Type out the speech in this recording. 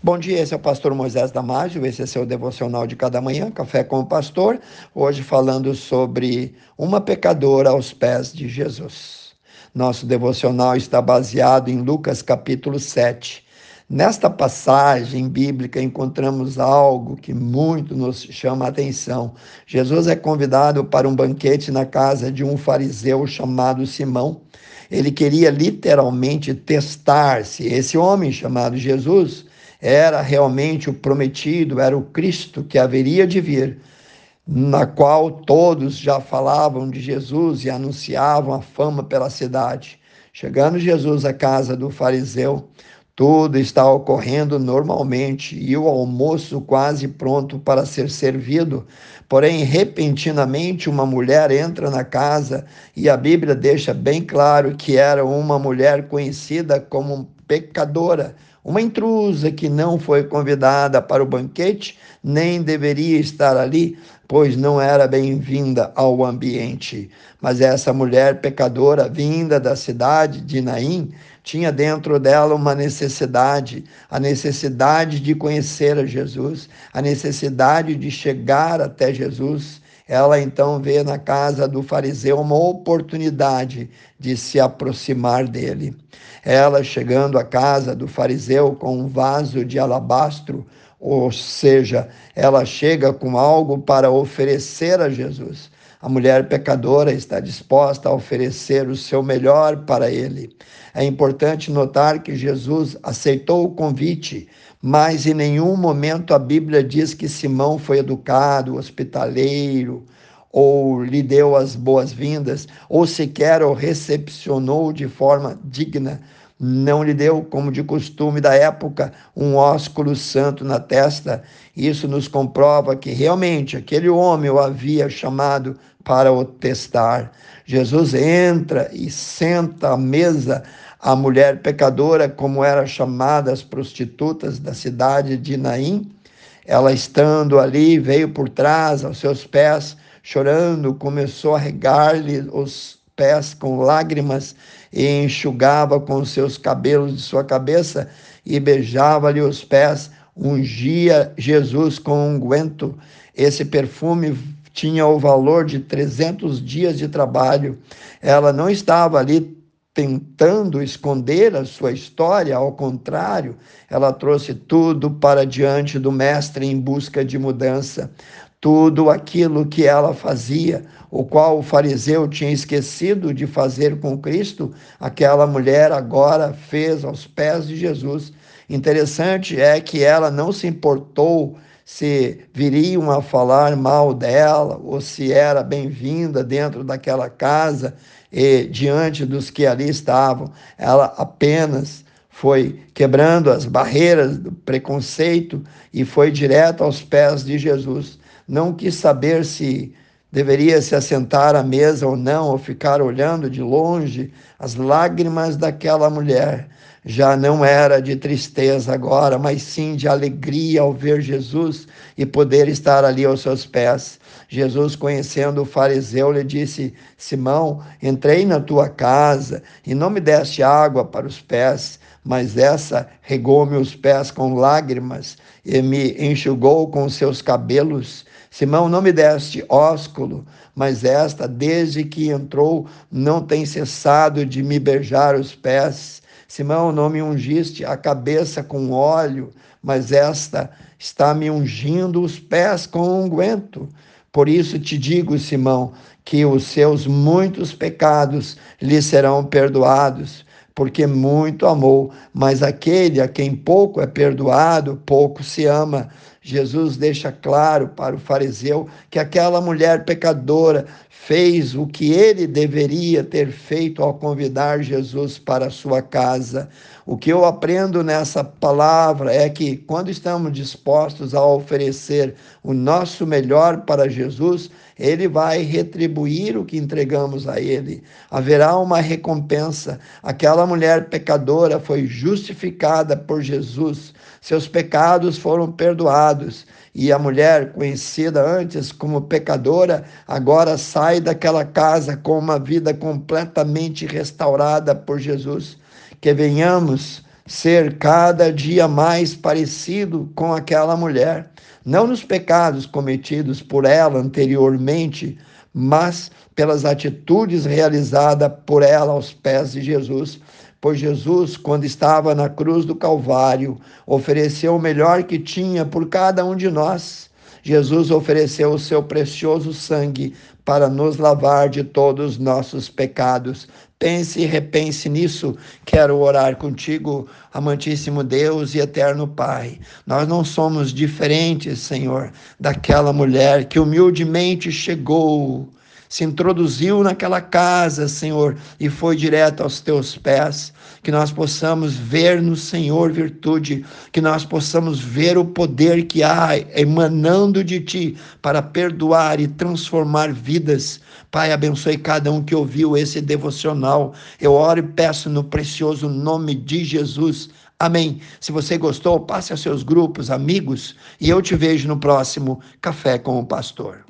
Bom dia, esse é o pastor Moisés Damásio, esse é seu devocional de cada manhã, Café com o Pastor, hoje falando sobre uma pecadora aos pés de Jesus. Nosso devocional está baseado em Lucas capítulo 7. Nesta passagem bíblica encontramos algo que muito nos chama a atenção. Jesus é convidado para um banquete na casa de um fariseu chamado Simão. Ele queria literalmente testar se esse homem chamado Jesus era realmente o prometido, era o Cristo que haveria de vir, na qual todos já falavam de Jesus e anunciavam a fama pela cidade. Chegando Jesus à casa do fariseu, tudo está ocorrendo normalmente e o almoço quase pronto para ser servido. Porém, repentinamente, uma mulher entra na casa e a Bíblia deixa bem claro que era uma mulher conhecida como pecadora uma intrusa que não foi convidada para o banquete, nem deveria estar ali, pois não era bem-vinda ao ambiente. Mas essa mulher pecadora, vinda da cidade de Naim, tinha dentro dela uma necessidade, a necessidade de conhecer a Jesus, a necessidade de chegar até Jesus. Ela então vê na casa do fariseu uma oportunidade de se aproximar dele. Ela chegando à casa do fariseu com um vaso de alabastro, ou seja, ela chega com algo para oferecer a Jesus. A mulher pecadora está disposta a oferecer o seu melhor para ele. É importante notar que Jesus aceitou o convite, mas em nenhum momento a Bíblia diz que Simão foi educado, hospitaleiro, ou lhe deu as boas-vindas, ou sequer o recepcionou de forma digna não lhe deu, como de costume da época, um ósculo santo na testa. Isso nos comprova que realmente aquele homem o havia chamado para o testar. Jesus entra e senta à mesa a mulher pecadora, como era chamada as prostitutas da cidade de Naim. Ela estando ali, veio por trás aos seus pés, chorando, começou a regar-lhe os pés com lágrimas e enxugava com seus cabelos de sua cabeça e beijava-lhe os pés, ungia Jesus com unguento. Esse perfume tinha o valor de 300 dias de trabalho. Ela não estava ali tentando esconder a sua história, ao contrário, ela trouxe tudo para diante do Mestre em busca de mudança tudo aquilo que ela fazia, o qual o fariseu tinha esquecido de fazer com Cristo, aquela mulher agora fez aos pés de Jesus. Interessante é que ela não se importou se viriam a falar mal dela ou se era bem-vinda dentro daquela casa e diante dos que ali estavam. Ela apenas foi quebrando as barreiras do preconceito e foi direto aos pés de Jesus não quis saber se deveria se assentar à mesa ou não, ou ficar olhando de longe. As lágrimas daquela mulher já não era de tristeza agora, mas sim de alegria ao ver Jesus e poder estar ali aos seus pés. Jesus, conhecendo o fariseu, lhe disse: Simão, entrei na tua casa e não me deste água para os pés, mas essa regou-me os pés com lágrimas e me enxugou com seus cabelos. Simão, não me deste ósculo, mas esta, desde que entrou, não tem cessado de me beijar os pés. Simão, não me ungiste a cabeça com óleo, mas esta está me ungindo os pés com unguento. Por isso te digo, Simão, que os seus muitos pecados lhe serão perdoados, porque muito amou, mas aquele a quem pouco é perdoado, pouco se ama. Jesus deixa claro para o fariseu que aquela mulher pecadora fez o que ele deveria ter feito ao convidar Jesus para a sua casa. O que eu aprendo nessa palavra é que quando estamos dispostos a oferecer o nosso melhor para Jesus, ele vai retribuir o que entregamos a ele. Haverá uma recompensa. Aquela mulher pecadora foi justificada por Jesus. Seus pecados foram perdoados e a mulher, conhecida antes como pecadora, agora sai daquela casa com uma vida completamente restaurada por Jesus. Que venhamos ser cada dia mais parecido com aquela mulher, não nos pecados cometidos por ela anteriormente, mas pelas atitudes realizadas por ela aos pés de Jesus. Pois Jesus, quando estava na cruz do Calvário, ofereceu o melhor que tinha por cada um de nós. Jesus ofereceu o seu precioso sangue para nos lavar de todos os nossos pecados. Pense e repense nisso. Quero orar contigo, amantíssimo Deus e eterno Pai. Nós não somos diferentes, Senhor, daquela mulher que humildemente chegou se introduziu naquela casa, Senhor, e foi direto aos teus pés. Que nós possamos ver no Senhor virtude, que nós possamos ver o poder que há emanando de ti para perdoar e transformar vidas. Pai, abençoe cada um que ouviu esse devocional. Eu oro e peço no precioso nome de Jesus. Amém. Se você gostou, passe a seus grupos, amigos, e eu te vejo no próximo Café com o Pastor.